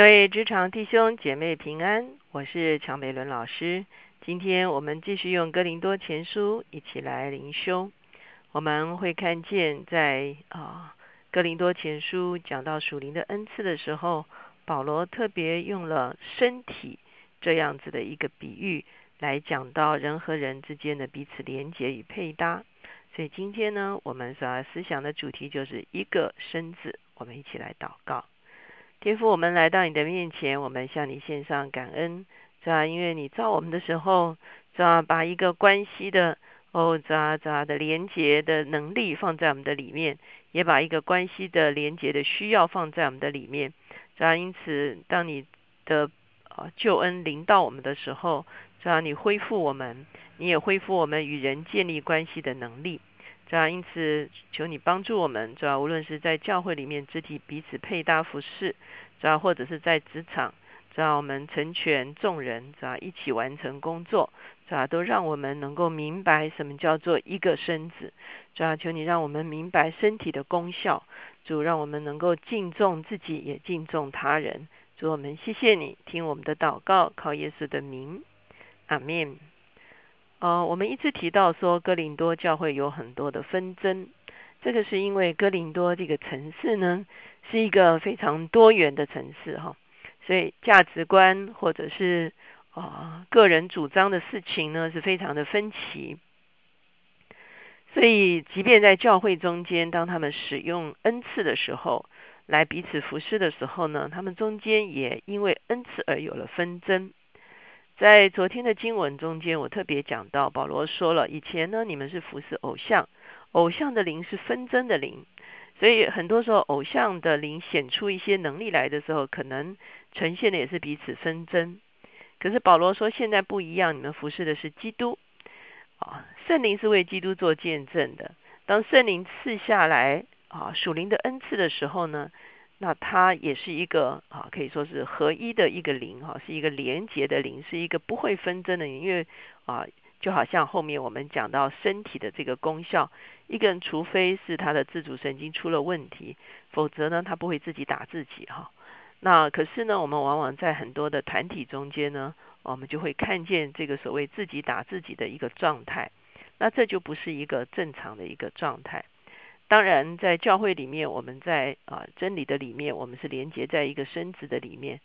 各位职场弟兄姐妹平安，我是乔美伦老师。今天我们继续用哥林多前书一起来灵修。我们会看见在啊哥林多前书讲到属灵的恩赐的时候，保罗特别用了身体这样子的一个比喻来讲到人和人之间的彼此连结与配搭。所以今天呢，我们所要思想的主题就是一个身子。我们一起来祷告。天父，我们来到你的面前，我们向你献上感恩，是吧？因为你造我们的时候，是吧？把一个关系的哦，咋咋的连接的能力放在我们的里面，也把一个关系的连接的需要放在我们的里面，是吧？因此，当你的啊救恩临到我们的时候，是吧？你恢复我们，你也恢复我们与人建立关系的能力。这样，因此求你帮助我们，主要无论是在教会里面肢体彼此配搭服饰，主要或者是在职场，主要我们成全众人，主要一起完成工作，主要都让我们能够明白什么叫做一个身子。主要求你让我们明白身体的功效，主让我们能够敬重自己，也敬重他人。主我们谢谢你，听我们的祷告，靠耶稣的名，阿门。呃，我们一直提到说，哥林多教会有很多的纷争，这个是因为哥林多这个城市呢，是一个非常多元的城市哈，所以价值观或者是啊个人主张的事情呢，是非常的分歧。所以，即便在教会中间，当他们使用恩赐的时候，来彼此服侍的时候呢，他们中间也因为恩赐而有了纷争。在昨天的经文中间，我特别讲到保罗说了，以前呢你们是服侍偶像，偶像的灵是纷争的灵，所以很多时候偶像的灵显出一些能力来的时候，可能呈现的也是彼此纷争。可是保罗说现在不一样，你们服侍的是基督啊，圣灵是为基督做见证的。当圣灵赐下来啊属灵的恩赐的时候呢？那它也是一个啊，可以说是合一的一个灵哈，是一个连结的灵，是一个不会纷争的灵。因为啊，就好像后面我们讲到身体的这个功效，一个人除非是他的自主神经出了问题，否则呢，他不会自己打自己哈。那可是呢，我们往往在很多的团体中间呢，我们就会看见这个所谓自己打自己的一个状态，那这就不是一个正常的一个状态。当然，在教会里面，我们在啊真理的里面，我们是连接在一个身子的里面。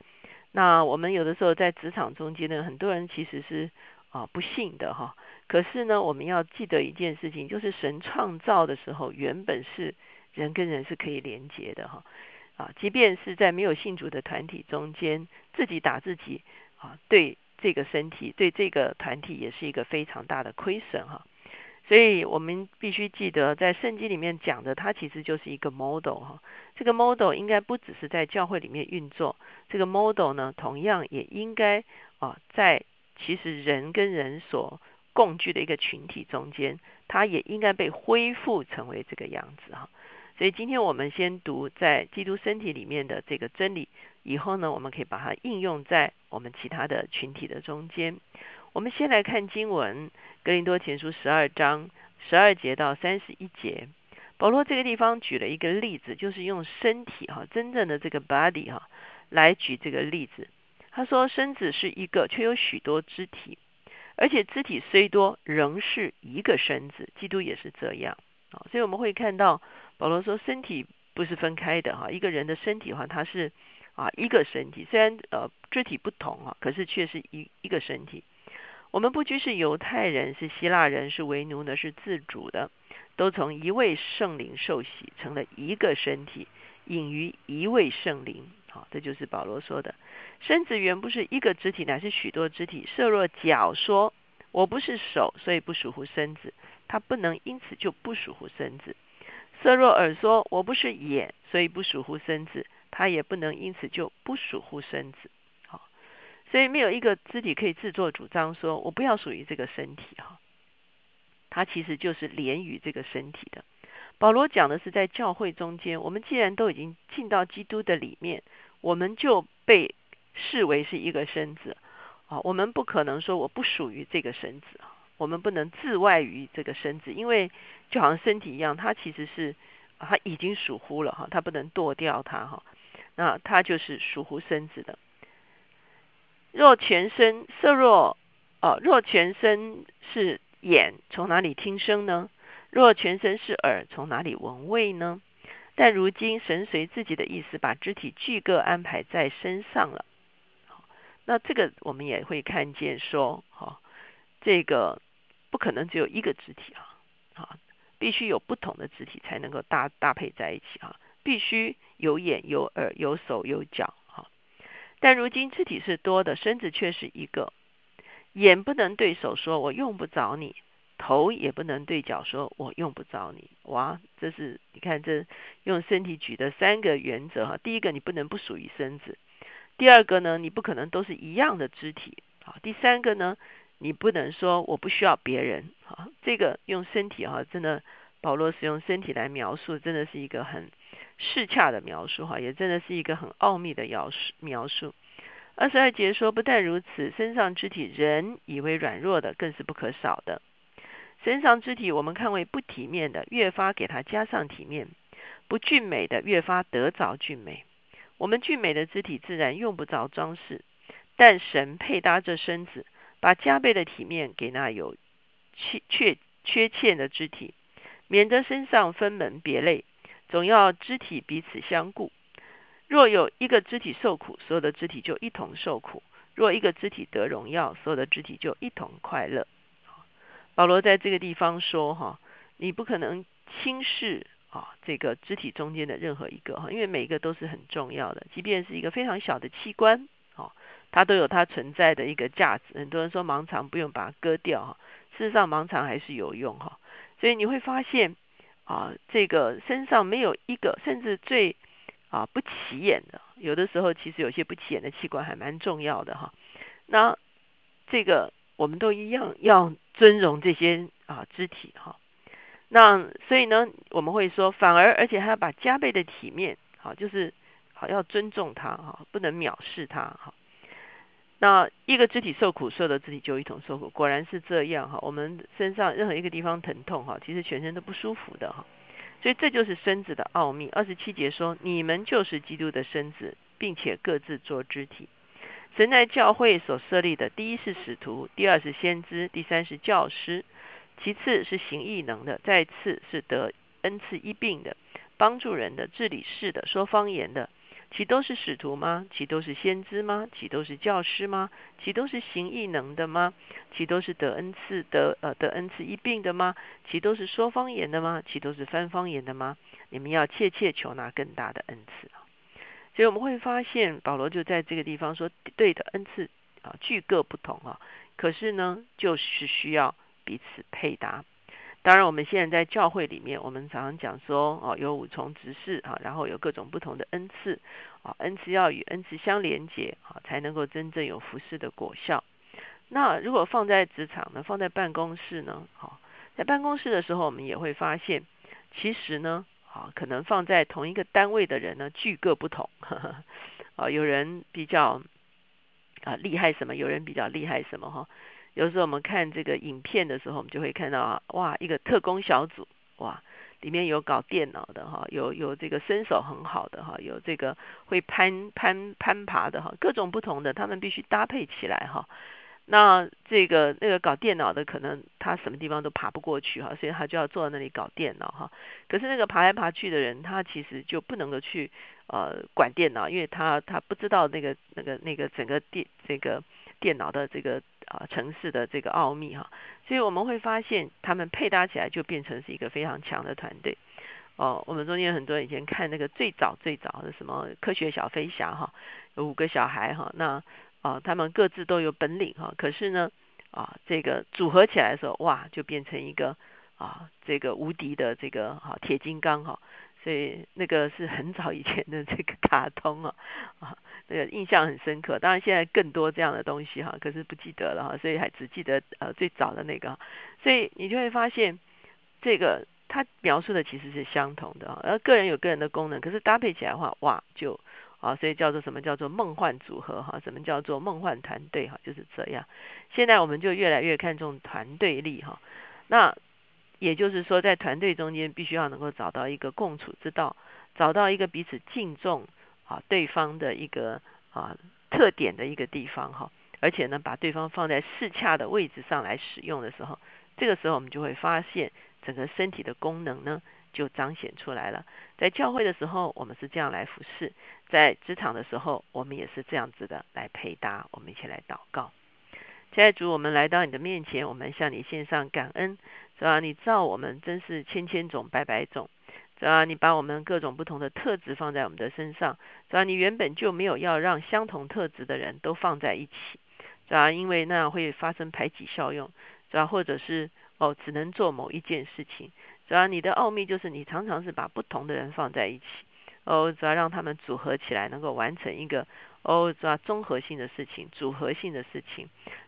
那我们有的时候在职场中间呢，很多人其实是啊不信的哈。可是呢，我们要记得一件事情，就是神创造的时候，原本是人跟人是可以连接的哈。啊，即便是在没有信主的团体中间，自己打自己啊，对这个身体，对这个团体也是一个非常大的亏损哈。所以我们必须记得，在圣经里面讲的，它其实就是一个 model 哈。这个 model 应该不只是在教会里面运作，这个 model 呢，同样也应该啊，在其实人跟人所共聚的一个群体中间，它也应该被恢复成为这个样子哈。所以今天我们先读在基督身体里面的这个真理，以后呢，我们可以把它应用在我们其他的群体的中间。我们先来看经文，《格林多前书》十二章十二节到三十一节。保罗这个地方举了一个例子，就是用身体哈，真正的这个 body 哈，来举这个例子。他说，身子是一个，却有许多肢体，而且肢体虽多，仍是一个身子。基督也是这样啊。所以我们会看到保罗说，身体不是分开的哈，一个人的身体的话，它是啊一个身体，虽然呃肢体不同啊，可是却是一一个身体。我们不拘是犹太人，是希腊人，是为奴的，是自主的，都从一位圣灵受洗，成了一个身体，隐于一位圣灵。好，这就是保罗说的，身子原不是一个肢体，乃是许多肢体。设若脚说，我不是手，所以不属乎身子，他不能因此就不属乎身子；色若耳说，我不是眼，所以不属乎身子，他也不能因此就不属乎身子。所以没有一个肢体可以自作主张说，我不要属于这个身体哈。它其实就是连于这个身体的。保罗讲的是在教会中间，我们既然都已经进到基督的里面，我们就被视为是一个身子啊。我们不可能说我不属于这个身子啊，我们不能自外于这个身子，因为就好像身体一样，它其实是它已经属乎了哈，它不能剁掉它哈。那它就是属乎身子的。若全身色若哦，若全身是眼，从哪里听声呢？若全身是耳，从哪里闻味呢？但如今神随自己的意思，把肢体俱各安排在身上了。那这个我们也会看见说，哈，这个不可能只有一个肢体啊，啊，必须有不同的肢体才能够搭搭配在一起啊，必须有眼有耳有手有脚，但如今肢体是多的，身子却是一个。眼不能对手说“我用不着你”，头也不能对脚说“我用不着你”。哇，这是你看这用身体举的三个原则哈。第一个，你不能不属于身子。第二个呢，你不可能都是一样的肢体啊。第三个呢，你不能说我不需要别人啊。这个用身体哈，真的保罗使用身体来描述，真的是一个很适恰的描述哈，也真的是一个很奥秘的描述描述。二十二节说，不但如此，身上肢体人以为软弱的，更是不可少的。身上肢体我们看为不体面的，越发给他加上体面；不俊美的，越发得着俊美。我们俊美的肢体自然用不着装饰，但神配搭这身子，把加倍的体面给那有缺缺缺欠的肢体，免得身上分门别类，总要肢体彼此相顾。若有一个肢体受苦，所有的肢体就一同受苦；若一个肢体得荣耀，所有的肢体就一同快乐。保罗在这个地方说：“哈，你不可能轻视。”啊，这个肢体中间的任何一个哈，因为每一个都是很重要的，即便是一个非常小的器官，哦，它都有它存在的一个价值。很多人说盲肠不用把它割掉哈，事实上盲肠还是有用哈。所以你会发现啊，这个身上没有一个，甚至最啊不起眼的，有的时候其实有些不起眼的器官还蛮重要的哈。那这个我们都一样要尊荣这些啊肢体哈。那所以呢，我们会说，反而而且还要把加倍的体面，好，就是好要尊重他哈，不能藐视他哈。那一个肢体受苦，所有的肢体就一同受苦，果然是这样哈。我们身上任何一个地方疼痛哈，其实全身都不舒服的哈。所以这就是身子的奥秘。二十七节说，你们就是基督的身子，并且各自做肢体。神在教会所设立的，第一是使徒，第二是先知，第三是教师。其次是行异能的，再次是得恩赐医病的，帮助人的，治理事的，说方言的，其都是使徒吗？其都是先知吗？其都是教师吗？其都是行异能的吗？其都是得恩赐得呃得恩赐一病的吗？其都是说方言的吗？其都是翻方言的吗？你们要切切求拿更大的恩赐啊！所以我们会发现保罗就在这个地方说，对的恩赐啊，具各不同啊，可是呢，就是需要。彼此配搭。当然，我们现在在教会里面，我们常常讲说，哦，有五重执事啊，然后有各种不同的恩赐啊，恩赐要与恩赐相连接啊，才能够真正有服侍的果效。那如果放在职场呢，放在办公室呢，好，在办公室的时候，我们也会发现，其实呢，啊，可能放在同一个单位的人呢，具各不同，啊，有人比较啊厉害什么，有人比较厉害什么，哈。有时候我们看这个影片的时候，我们就会看到啊，哇，一个特工小组，哇，里面有搞电脑的哈，有有这个身手很好的哈，有这个会攀攀攀爬的哈，各种不同的，他们必须搭配起来哈。那这个那个搞电脑的，可能他什么地方都爬不过去哈，所以他就要坐在那里搞电脑哈。可是那个爬来爬去的人，他其实就不能够去呃管电脑，因为他他不知道那个那个那个整个电这个电脑的这个。啊，城市的这个奥秘哈，所以我们会发现他们配搭起来就变成是一个非常强的团队。哦，我们中间很多以前看那个最早最早的什么科学小飞侠哈，有五个小孩哈，那啊他们各自都有本领哈，可是呢啊这个组合起来的时候哇，就变成一个啊这个无敌的这个哈铁金刚哈。所以那个是很早以前的这个卡通啊，啊，那个印象很深刻。当然现在更多这样的东西哈，可是不记得了哈，所以还只记得呃最早的那个。所以你就会发现，这个它描述的其实是相同的啊，而个人有个人的功能，可是搭配起来的话，哇，就啊，所以叫做什么叫做梦幻组合哈，什么叫做梦幻团队哈，就是这样。现在我们就越来越看重团队力哈，那。也就是说，在团队中间必须要能够找到一个共处之道，找到一个彼此敬重啊对方的一个啊特点的一个地方哈，而且呢把对方放在适恰的位置上来使用的时候，这个时候我们就会发现整个身体的功能呢就彰显出来了。在教会的时候，我们是这样来服侍；在职场的时候，我们也是这样子的来配搭。我们一起来祷告。亲爱的主，我们来到你的面前，我们向你献上感恩。主啊，你造我们真是千千种、百百种。主啊，你把我们各种不同的特质放在我们的身上。主啊，你原本就没有要让相同特质的人都放在一起。主啊，因为那样会发生排挤效用。主啊，或者是哦，只能做某一件事情。主啊，你的奥秘就是你常常是把不同的人放在一起。哦，主要让他们组合起来，能够完成一个哦，主要综合性的事情、组合性的事情。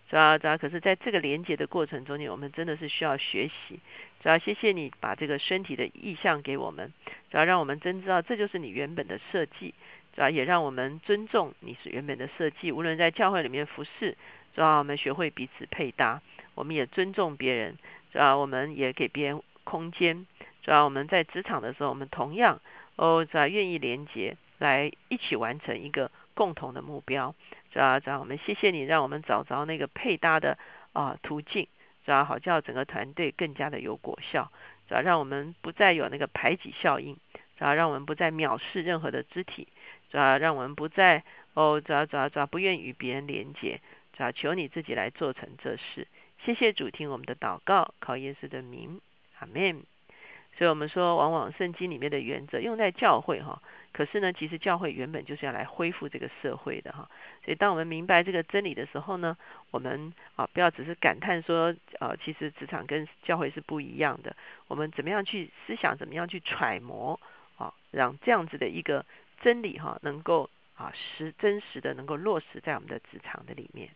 主要主要，可是在这个连接的过程中间，我们真的是需要学习。主要谢谢你把这个身体的意向给我们，主要让我们真知道这就是你原本的设计。主要也让我们尊重你是原本的设计。无论在教会里面服侍，主要我们学会彼此配搭，我们也尊重别人。主要我们也给别人空间。主要我们在职场的时候，我们同样哦，主要愿意连接来一起完成一个共同的目标。主要，主要我们谢谢你，让我们找着那个配搭的啊途径，主要好叫整个团队更加的有果效。主要让我们不再有那个排挤效应，主要让我们不再藐视任何的肢体，主要让我们不再哦，主要主要主要不愿与别人连接，主要求你自己来做成这事。谢谢主听我们的祷告，靠耶稣的名，阿门。所以我们说，往往圣经里面的原则用在教会哈，可是呢，其实教会原本就是要来恢复这个社会的哈。所以当我们明白这个真理的时候呢，我们啊不要只是感叹说，呃，其实职场跟教会是不一样的。我们怎么样去思想，怎么样去揣摩啊，让这样子的一个真理哈，能够啊实真实的能够落实在我们的职场的里面。